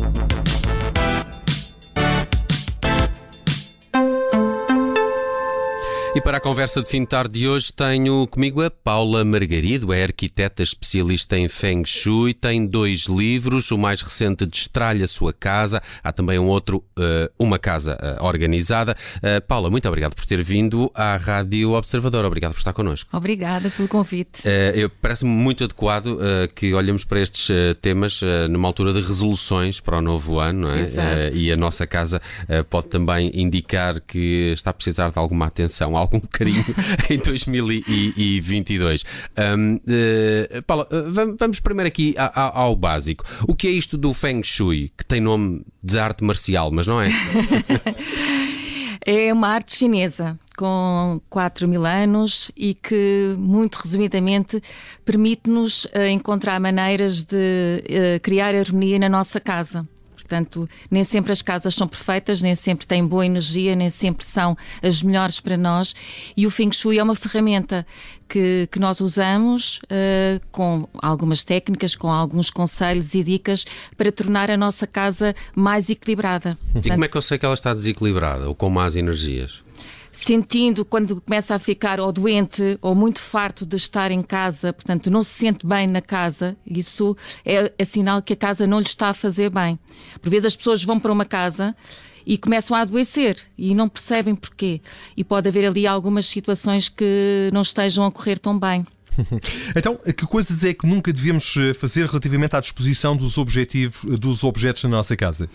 Thank you. E para a conversa de fim de tarde de hoje tenho comigo a Paula Margarido, é arquiteta especialista em Feng Shui, tem dois livros, o mais recente Destralha Sua Casa, há também um outro, uh, Uma Casa uh, Organizada. Uh, Paula, muito obrigado por ter vindo à Rádio Observador, obrigado por estar connosco. Obrigada pelo convite. Parece-me muito adequado que olhemos para estes temas numa altura de resoluções para o novo ano, não é? e a nossa casa pode também indicar que está a precisar de alguma atenção algum carinho em 2022. Um, uh, Paula, uh, vamos primeiro aqui ao, ao, básico. O que é isto do Feng Shui, que tem nome de arte marcial, mas não é? é uma arte chinesa com 4 mil anos e que, muito resumidamente, permite-nos uh, encontrar maneiras de uh, criar harmonia na nossa casa. Portanto, nem sempre as casas são perfeitas, nem sempre têm boa energia, nem sempre são as melhores para nós. E o Feng Shui é uma ferramenta que, que nós usamos uh, com algumas técnicas, com alguns conselhos e dicas para tornar a nossa casa mais equilibrada. E Portanto, como é que eu sei que ela está desequilibrada ou com más energias? Sentindo quando começa a ficar ou doente ou muito farto de estar em casa, portanto não se sente bem na casa, isso é, é sinal que a casa não lhe está a fazer bem. Por vezes as pessoas vão para uma casa e começam a adoecer e não percebem porquê. E pode haver ali algumas situações que não estejam a correr tão bem. Então, que coisas é que nunca devíamos eh, fazer relativamente à disposição dos, objetivos, dos objetos na nossa casa?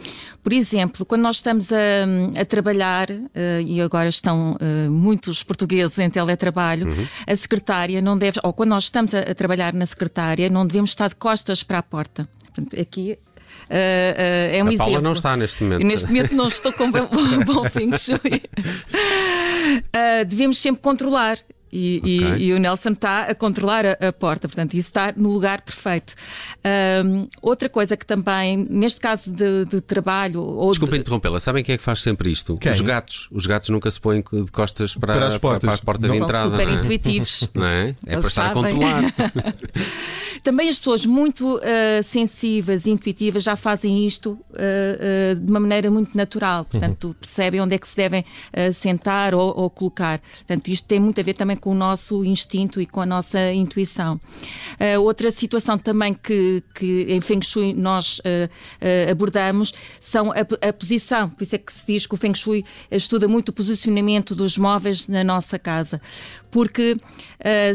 Por exemplo, quando nós estamos a, a trabalhar, uh, e agora estão uh, muitos portugueses em teletrabalho, uhum. a secretária não deve, ou quando nós estamos a, a, trabalhar na secretária, não devemos estar de costas para a porta. Aqui Uh, uh, é um a exemplo. Paula não está neste momento. Neste momento não estou com bom, bom feng shui. Uh, devemos sempre controlar e, okay. e, e, o Nelson está a controlar a, a, porta, portanto, isso está no lugar perfeito. Um, outra coisa que também, neste caso de, de trabalho. Ou Desculpa de... interrompê-la, sabem quem é que faz sempre isto? Quem? Os gatos. Os gatos nunca se põem de costas para, para, as portas. Para, para a porta não. de entrada. São super não é? intuitivos. Não é? É para estar sabem. a controlar. também as pessoas muito uh, sensíveis e intuitivas já fazem isto uh, uh, de uma maneira muito natural. Portanto, uhum. percebem onde é que se devem sentar ou, ou colocar. Portanto, isto tem muito a ver também com o nosso instinto e com a nossa intuição. Uh, outra situação também que, que em Feng Shui nós uh, abordamos são a, a, posição. Por isso é que se diz que o Feng Shui estuda muito o posicionamento dos móveis na nossa casa. Porque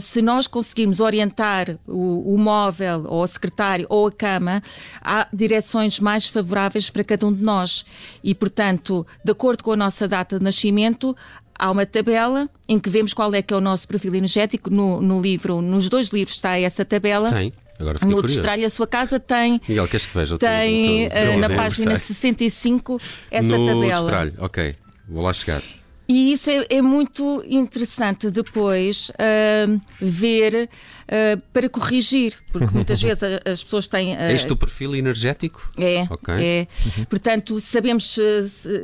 se nós conseguirmos orientar o, o móvel, ou a secretária, ou a cama, há direções mais favoráveis para cada um de nós. E, portanto, de acordo com a nossa data de nascimento, há uma tabela em que vemos qual é que é o nosso perfil energético. No, no livro, nos dois livros está essa tabela. Tem. Agora no Destralhe a sua casa tem. Miguel, queres que veja? Tem uh, na página 65 essa no tabela. No Destralhe, ok. Vou lá chegar. E isso é, é muito interessante depois uh, ver uh, para corrigir, porque muitas vezes as pessoas têm. Uh, é este o perfil energético? É. Okay. é. Uhum. Portanto, sabemos,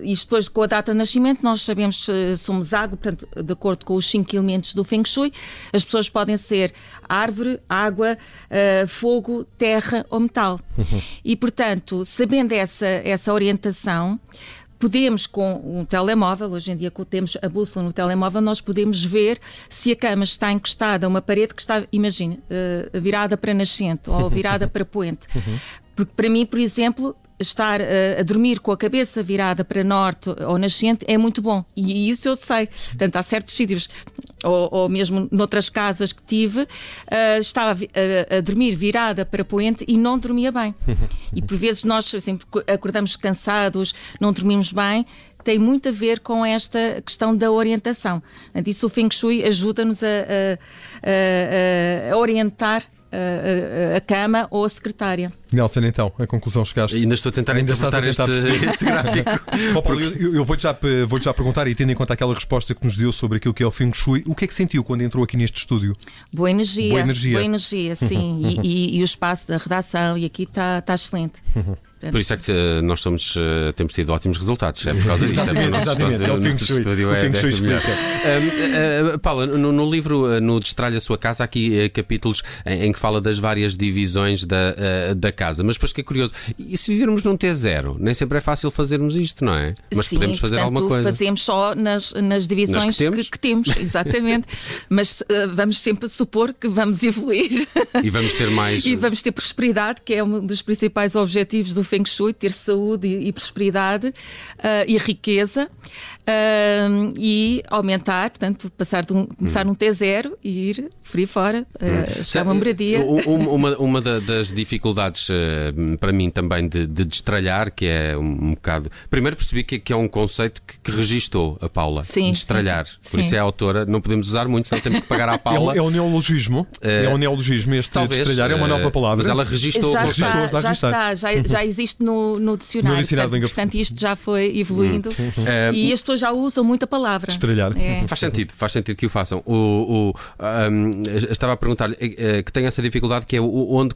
isto depois com a data de nascimento, nós sabemos se somos água, portanto, de acordo com os cinco elementos do Feng Shui, as pessoas podem ser árvore, água, fogo, terra ou metal. Uhum. E, portanto, sabendo essa, essa orientação, podemos, com um telemóvel, hoje em dia temos a bússola no telemóvel, nós podemos ver se a cama está encostada a uma parede que está, imagine, uh, virada para nascente ou virada para poente. Uhum. Porque para mim, por exemplo, estar uh, a dormir com a cabeça virada para norte ou nascente é muito bom. E isso eu sei. Portanto, há certos sítios, ou, ou mesmo noutras casas que tive, uh, estava a, a, dormir virada para poente e não dormia bem. E por vezes nós assim, acordamos cansados, não dormimos bem, tem muito a ver com esta questão da orientação. Isso o Feng Shui ajuda-nos a, a, a, orientar a, a, cama ou a secretária. Nelson, então, a conclusão chegaste. Ainda estou a tentar Ainda interpretar a tentar este, este, gráfico. oh, Paulo, eu, eu vou-te já, vou já perguntar, e tendo em conta aquela resposta que nos deu sobre aquilo que é o Feng Shui, o que é que sentiu quando entrou aqui neste estúdio? Boa energia. Boa energia, boa energia sim. e, e, e, o espaço da redação, e aqui está tá excelente. Por isso é que uh, nós somos, uh, temos tido ótimos resultados. É por causa disso. é o nosso. É o Feng Shui. Estúdio é, Feng Shui explica. Uh, Paula, no, no livro, no Destralha a Sua Casa, há aqui capítulos em, em, que fala das várias divisões da, da casa. Mas depois que é curioso, e se vivermos num T0? Nem sempre é fácil fazermos isto, não é? Mas Sim, podemos fazer portanto, alguma coisa. fazemos só nas, nas divisões que temos, que, que temos exatamente. Mas vamos sempre supor que vamos evoluir. E vamos ter mais. e vamos ter prosperidade, que é um dos principais objetivos do Feng Shui, ter saúde e, e prosperidade uh, e riqueza uh, e aumentar, portanto, passar de um, começar hum. num T0 e ir frio fora, uh, chegar uma moradia. Uma, uma das dificuldades para mim também de, de destralhar, que é um, um bocado. Primeiro percebi que, que é um conceito que, que registou a Paula. Sim. Destralhar. Sim, sim. Por isso é a autora, não podemos usar muito, senão temos que pagar à Paula. É o, é o neologismo. é o neologismo. Este Talvez, destralhar é uma nova palavra. Mas ela registou. Já, está, já, está, já, já existe no, no dicionário. No dicionário portanto, portanto, isto já foi evoluindo hum. e as pessoas já usam muita palavra. Estrelhar. É. Faz sentido, faz sentido que o façam. O, o um, estava a perguntar-lhe eh, que tem essa dificuldade que é onde.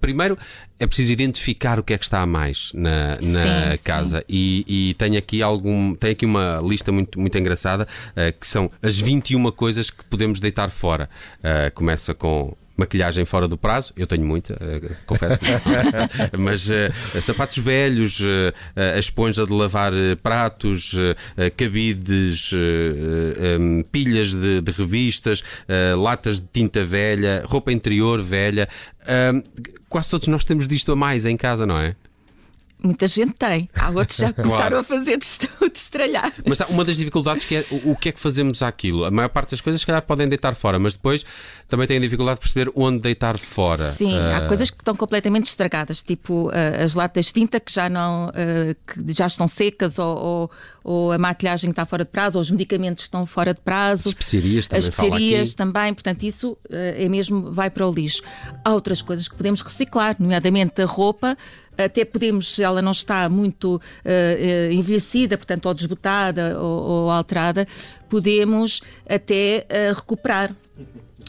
Primeiro, é preciso identificar o que é que está a mais na, na sim, casa. Sim. E, e tem aqui algum. Tem aqui uma lista muito, muito engraçada uh, que são as 21 coisas que podemos deitar fora. Uh, começa com maquilhagem fora do prazo, eu tenho muita, uh, confesso, mas uh, sapatos velhos, uh, a esponja de lavar pratos, cabides, um, pilhas de, de revistas, latas de tinta velha, roupa interior velha. quase todos nós temos disto a mais em casa, não é? Muita gente tem. Há outros já começaram claro. a fazer o destralhar. Mas tá, uma das dificuldades que é o, o, que é que fazemos àquilo. A maior parte das coisas, se calhar, podem deitar fora, mas depois também têm dificuldade de perceber onde deitar fora. Sim, uh... há coisas que estão completamente estragadas, tipo uh, as latas de tinta que já, não, uh, que já estão secas, ou, ou, ou, a maquilhagem está fora de prazo, ou os medicamentos estão fora de prazo. As especiarias também. As especiarias também, portanto, isso é mesmo, vai para o lixo. Há outras coisas que podemos reciclar, nomeadamente a roupa até podemos, se ela não está muito uh, envelhecida, portanto, ou desbotada ou, ou alterada, podemos até uh, recuperar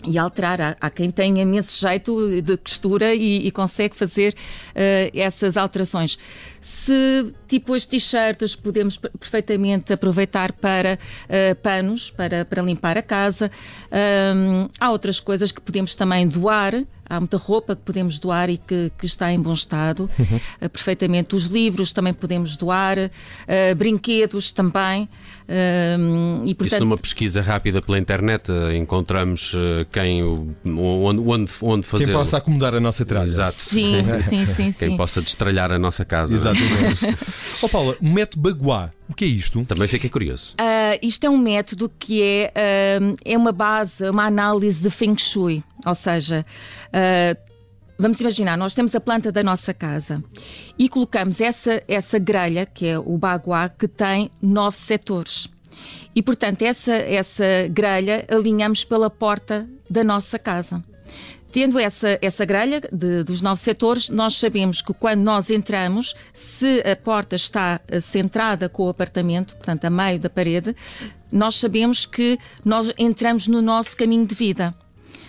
e alterar. Há, há, quem tenha imenso jeito de costura e, e consegue fazer uh, essas alterações. Se, tipo as t-shirts, podemos perfeitamente aproveitar para uh, panos, para, para limpar a casa. Um, há outras coisas que podemos também doar. Há muita roupa que podemos doar e que, que está em bom estado. Uhum. Uh, perfeitamente. Os livros também podemos doar. Uh, brinquedos também. Uh, e, portanto... Isso numa pesquisa rápida pela internet encontramos quem, onde, onde, onde fazer. Quem possa acomodar a nossa tralha. Exato. Sim, sim, sim. Quem sim. possa destralhar a nossa casa. Exato. Exatamente. oh, Paula, método Baguá, o que é isto? Também fiquei curioso. Uh, isto é um método que é, uh, é uma base, uma análise de Feng Shui. Ou seja, uh, Vamos imaginar, nós temos a planta da nossa casa e colocamos essa, essa grelha, que é o baguá, que tem nove setores. E, portanto, essa, essa grelha alinhamos pela porta da nossa casa. Tendo essa, essa grelha de, dos nove setores, nós sabemos que quando nós entramos, se a porta está eh, centrada com o apartamento, portanto, a meio da parede, nós sabemos que nós entramos no nosso caminho de vida.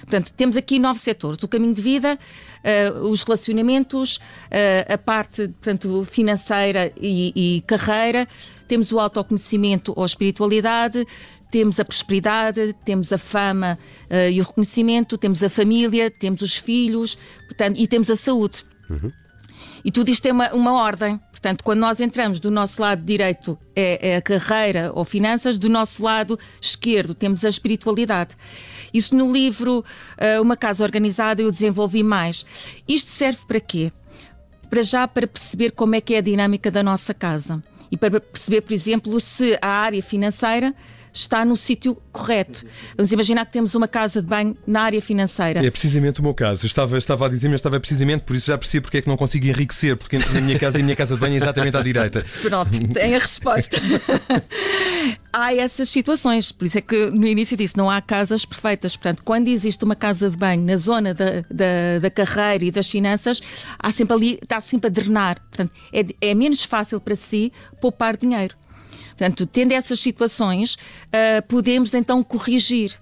Portanto, temos aqui nove setores: o caminho de vida, uh, os relacionamentos, uh, a parte portanto, financeira e, e carreira, temos o autoconhecimento ou espiritualidade, temos a prosperidade, temos a fama uh, e o reconhecimento, temos a família, temos os filhos portanto, e temos a saúde. Uhum. E tudo isto é uma, uma ordem. Portanto, quando nós entramos do nosso lado direito é, é, a carreira ou finanças, do nosso lado esquerdo temos a espiritualidade. Isso no livro uh, Uma Casa Organizada eu desenvolvi mais. Isto serve para quê? Para já para perceber como é que é a dinâmica da nossa casa. E para perceber, por exemplo, se a área financeira está no sítio correto. Vamos imaginar que temos uma casa de banho na área financeira. É precisamente o meu caso. Eu estava, estava a dizer, mas estava precisamente por isso já percebo porque é que não consigo enriquecer, porque entre a minha casa e a minha casa de banho é exatamente à direita. Pronto, tem a resposta. há essas situações, por isso é que no início disse, não há casas perfeitas. Portanto, quando existe uma casa de banho na zona da, da, da carreira e das finanças, há sempre ali, está sempre a drenar. Portanto, é, é menos fácil para si poupar dinheiro. Portanto, tendo essas situações, uh, podemos então corrigir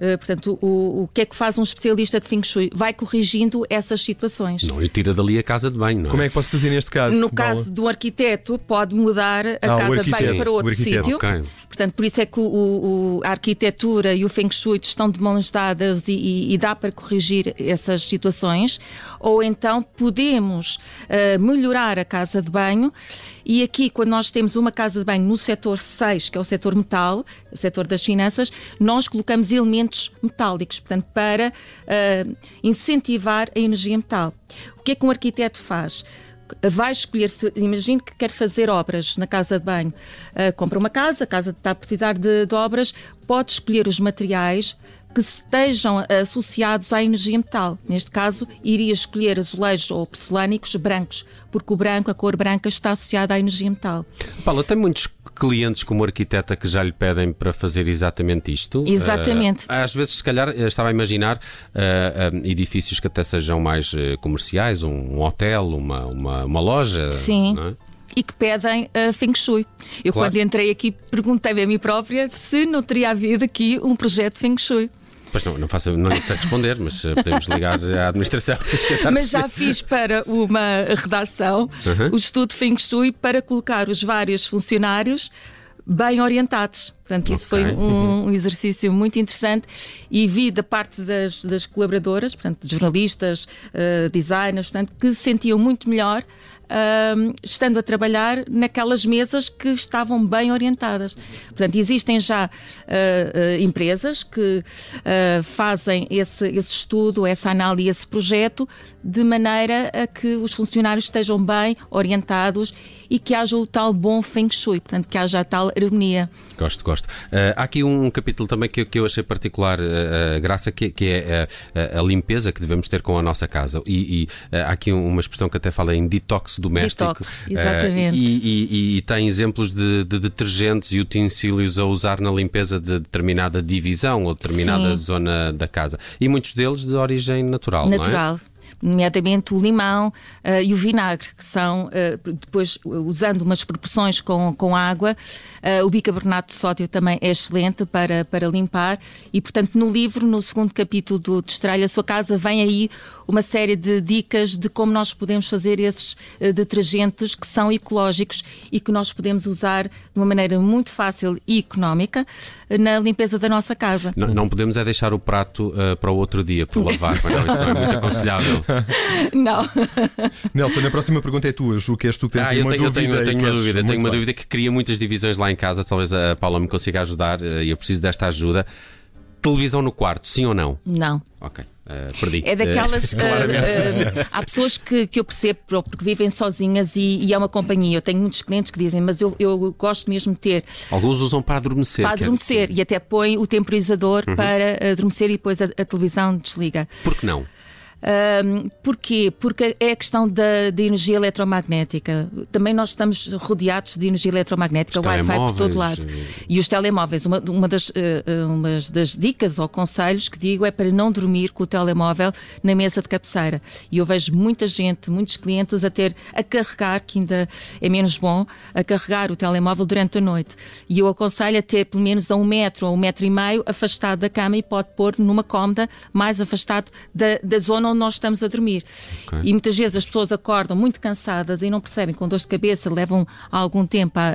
Uh, portanto, o, o que é que faz um especialista de Feng Shui? Vai corrigindo essas situações. Não, e tira dali a casa de banho, não é? Como é que posso fazer neste caso? No caso do arquiteto, pode mudar a ah, casa de banho para outro sítio. Okay. Portanto, por isso é que o, o, a arquitetura e o Feng Shui estão de mãos dadas e, e, e dá para corrigir essas situações. Ou então podemos uh, melhorar a casa de banho e aqui, quando nós temos uma casa de banho no setor 6, que é o setor metal, o setor das finanças, nós colocamos elementos metálicos, portanto, para uh, incentivar a energia metal. O que é que um arquiteto faz? vai escolher, imagine que quer fazer obras na casa de banho, uh, compra uma casa, a casa está a precisar de, de obras, pode escolher os materiais que estejam associados à energia metal. Neste caso, iria escolher azulejos ou porcelânicos brancos, porque o branco, a cor branca, está associada à energia metal. Paula, tem muitos clientes como arquiteta que já lhe pedem para fazer exatamente isto? Exatamente. Uh, às vezes, se calhar, estava a imaginar uh, uh, edifícios que até sejam mais comerciais, um, um, hotel, uma, uma, uma loja. Sim. É? e que pedem uh, Feng Shui. Eu, claro. quando entrei aqui, perguntei-me a mim própria se não teria havido aqui um projeto Feng Shui. Pois não, não, faço, não sei responder, mas eh, podemos ligar à administração. mas já fiz para uma redação uhum. o estudo Feng Shui para colocar os vários funcionários bem orientados. Portanto, isso okay. foi um, um, exercício muito interessante e vi da parte das, das colaboradoras, portanto, jornalistas, uh, designers, portanto, que se sentiam muito melhor uh, estando a trabalhar naquelas mesas que estavam bem orientadas. Portanto, existem já uh, empresas que fazem esse, esse estudo, essa análise, esse projeto, de maneira a que os funcionários estejam bem orientados e que haja o tal bom feng shui, portanto, que haja a tal harmonia. Gosto, gosto. Uh, há aqui um capítulo também que, que eu achei particular uh, graça, que, que é a, a, limpeza que devemos ter com a nossa casa. E, e uh, há aqui uma expressão que até fala em detox doméstico. Detox, exatamente. E, e, e, tem exemplos de, de, detergentes e utensílios a usar na limpeza de determinada divisão ou determinada Sim. zona da casa. E muitos deles de origem natural, natural. não é? Nomeadamente o limão uh, e o vinagre, que são, uh, depois, usando umas proporções com, com água, uh, o bicarbonato de sódio também é excelente para, para limpar e, portanto, no livro, no segundo capítulo do Destralha a Sua Casa, vem aí uma série de dicas de como nós podemos fazer esses detergentes que são ecológicos e que nós podemos usar de uma maneira muito fácil e económica na limpeza da nossa casa. Não, não podemos é deixar o prato para o outro dia por lavar, não, isso não é muito aconselhável. Não. Nelson, a próxima pergunta é tua, Ju, que és tu que tens ah, eu uma tenho, dúvida. Eu tenho, eu tenho uma dúvida, tenho uma bem. dúvida que cria muitas divisões lá em casa, talvez a Paula me consiga ajudar eh, e eu preciso desta ajuda. Televisão no quarto, sim ou não? Não. Ok. Uh, perdi. É daquelas. Uh, uh, há pessoas que, que eu percebo porque vivem sozinhas e, e, é uma companhia. Eu tenho muitos clientes que dizem, mas eu, eu gosto mesmo de ter. Alguns usam para adormecer. Para adormecer e até põem o temporizador uhum. para adormecer e depois a, a televisão desliga. Por que não? Um, porquê? Porque é a questão da, da, energia eletromagnética. Também nós estamos rodeados de energia eletromagnética, Wi-Fi por todo lado. Eh, e os telemóveis. Uma, uma, das, uh, uma das dicas ou conselhos que digo é para não dormir com o telemóvel na mesa de cabeceira. E eu vejo muita gente, muitos clientes a ter a carregar, que ainda é menos bom, a carregar o telemóvel durante a noite. E eu aconselho a ter pelo menos a um metro ou um metro e meio afastado da cama e pode pôr numa cômoda mais afastado da, da zona onde nós estamos a dormir. Okay. E muitas vezes as pessoas acordam muito cansadas e não percebem, com dor de cabeça, levam algum tempo a,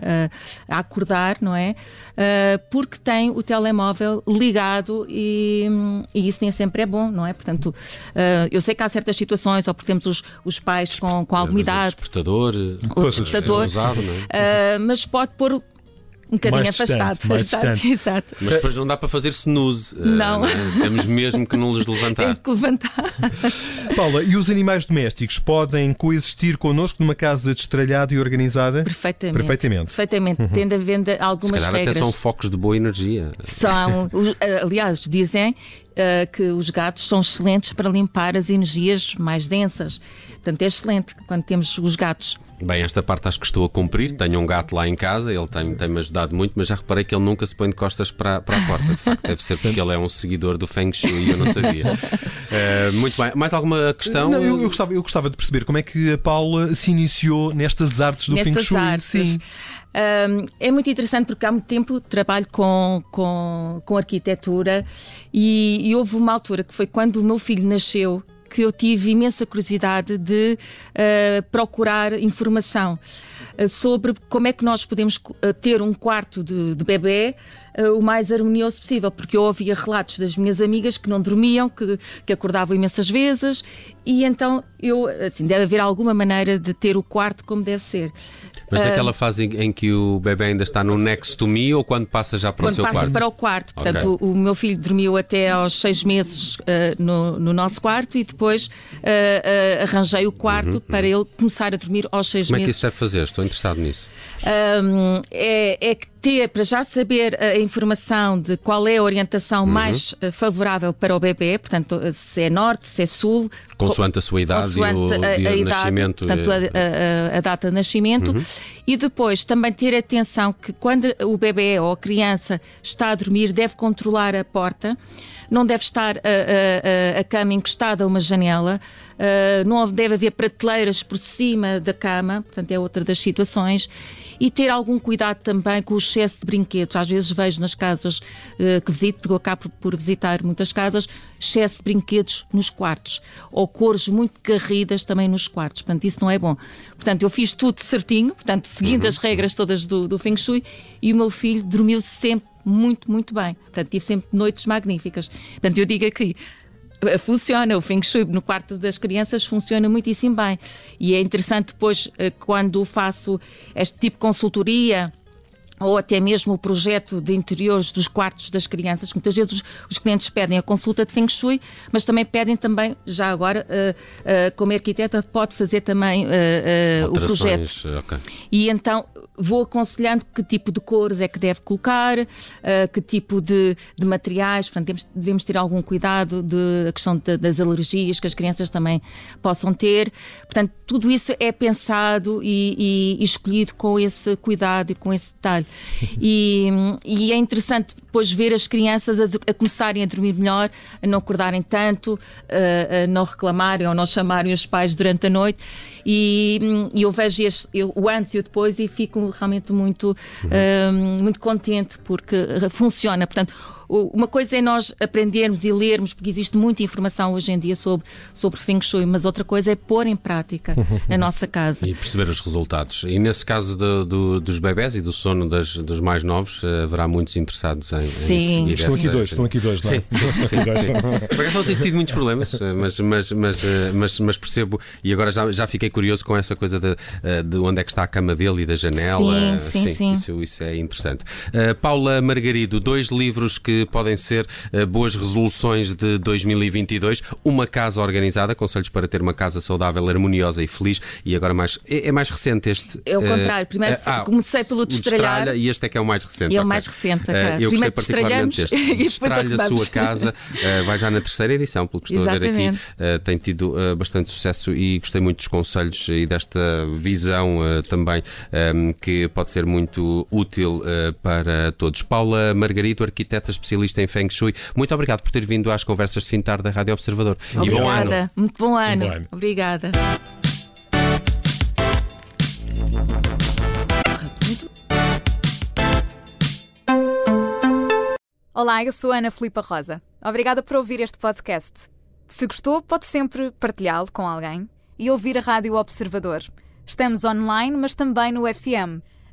a, a acordar, não é? Uh, porque têm o telemóvel ligado e, e, isso nem sempre é bom, não é? Portanto, uh, eu sei que há certas situações, ou porque temos os, os pais com, com alguma idade. O despertador, o despertador, é usado, é? uh, mas pode pôr um bocadinho mais afastado. Distante, mais distante. Exato. Mas depois não dá para fazer snooze. Eh, não. Uh, Temos mesmo que não nos levantar. Tem que levantar. Paula, e os animais domésticos podem coexistir connosco numa casa destralhada e organizada? Perfeitamente. Perfeitamente. Perfeitamente. Uhum. Tendo a venda algumas Se regras. até são focos de boa energia. São. Aliás, dizem uh, que os gatos são excelentes para limpar as energias mais densas. Portanto, é excelente quando temos os gatos. Bem, esta parte acho que estou a cumprir. Tenho um gato lá em casa, ele tem-me tem ajudado muito, mas já reparei que ele nunca se põe de costas para, para a porta. De facto, deve ser porque ele é um seguidor do Feng Shui e eu não sabia. Uh, muito bem. Mais alguma questão? Não, eu, eu, gostava, eu gostava de perceber como é que a Paula se iniciou nestas artes do nestas Feng Shui. Artes. Sim. Um, é muito interessante porque há muito tempo trabalho com, com, com arquitetura e, e houve uma altura que foi quando o meu filho nasceu que eu tive imensa curiosidade de uh, procurar informação sobre como é que nós podemos uh, ter um quarto de, de bebê o mais harmonioso possível, porque eu ouvia relatos das minhas amigas que não dormiam, que, que acordavam imensas vezes, e então eu, assim, deve haver alguma maneira de ter o quarto como deve ser. Mas naquela fase em, que o bebê ainda está no next to me ou quando passa já para o seu quarto? Quando passa para o quarto. Okay. Portanto, o, o, meu filho dormiu até aos seis meses uh, no, no, nosso quarto e depois uh, uh, arranjei o quarto uhum, para uhum. ele começar a dormir aos seis Como meses. Como é que isso deve fazer? Estou interessado nisso. Um, é, é que ter, para já saber a informação de qual é a orientação uhum. mais favorável para o bebê, portanto, se é norte, se é sul. Consoante a sua idade e o a, a de idade, nascimento. Portanto, a, a, a, data de nascimento. Uhum. E depois também ter atenção que quando o bebê ou a criança está a dormir, deve controlar a porta não deve estar a, a, a cama encostada a uma janela, uh, não deve haver prateleiras por cima da cama, portanto é outra das situações e ter algum cuidado também com o excesso de brinquedos. Às vezes vejo nas casas uh, que visito, porque eu acabo por visitar muitas casas, excesso de brinquedos nos quartos ou cores muito garridas também nos quartos. Portanto, isso não é bom. Portanto, eu fiz tudo certinho, portanto, seguindo uhum. as regras todas do, do Feng Shui e o meu filho dormiu sempre muito, muito bem. Portanto, tive sempre noites magníficas. Portanto, eu digo aqui, eh, funciona, o Feng Shui no quarto das crianças funciona muitíssimo bem. E é interessante depois, eh, quando faço este tipo de consultoria, ou até mesmo o projeto de interiores dos quartos das crianças. Muitas vezes os, os, clientes pedem a consulta de Feng Shui, mas também pedem também, já agora, uh, uh, como arquiteta, pode fazer também uh, o projeto. Okay. E então vou aconselhando que tipo de cores é que deve colocar, que tipo de, de materiais, portanto, temos, devemos ter algum cuidado de a questão de, das alergias que as crianças também possam ter. Portanto, tudo isso é pensado e, e, e escolhido com esse cuidado e com esse detalhe. E, e é interessante depois ver as crianças a, a, começarem a dormir melhor, a não acordarem tanto, a, a, não reclamarem ou não chamarem os pais durante a noite. E, e eu vejo este, eu, o antes e o depois e fico realmente muito, uhum. muito contente porque funciona. Portanto, uma coisa é nós aprendermos e lermos, porque existe muita informação hoje em dia sobre, sobre Feng Shui, mas outra coisa é pôr em prática na nossa casa. E perceber os resultados. E nesse caso do, do, dos bebés e do sono das, dos mais novos, eh, haverá muitos interessados em, sim. em seguir Estão essa... aqui dois, estão aqui dois, não é? Sim, sim, sim. sim. Por acaso não tenho tido muitos problemas, eh, mas, mas, mas, eh, mas, mas, percebo, e agora já, já fiquei curioso com essa coisa de, de onde é que está a cama dele e da janela. Sim, sim, sim. Isso, isso é interessante. Uh, Paula Margarido, dois livros que podem ser uh, boas resoluções de 2022. Uma casa organizada, conselhos para ter uma casa saudável, harmoniosa e feliz. E agora mais. É, é mais recente este. É o uh, contrário. Primeiro ah, comecei pelo destralhar. E este é que é o mais recente. E é o mais recente. Okay. eu gostei particularmente deste. Destralha a sua casa. vai já na terceira edição, pelo que estou Exatamente. a ver aqui. tem tido bastante sucesso e gostei muito dos conselhos e desta visão também que pode ser muito útil para todos. Paula Margarito, arquiteta especialista em Feng Shui. Muito obrigado por ter vindo às conversas de fim de tarde da Rádio Observador. Obrigada. E bom ano. Muito bom ano. bom ano. Obrigada. Olá, eu sou Ana Filipa Rosa. Obrigada por ouvir este podcast. Se gostou, pode sempre partilhá-lo com alguém e ouvir a Rádio Observador. Estamos online, mas também no FM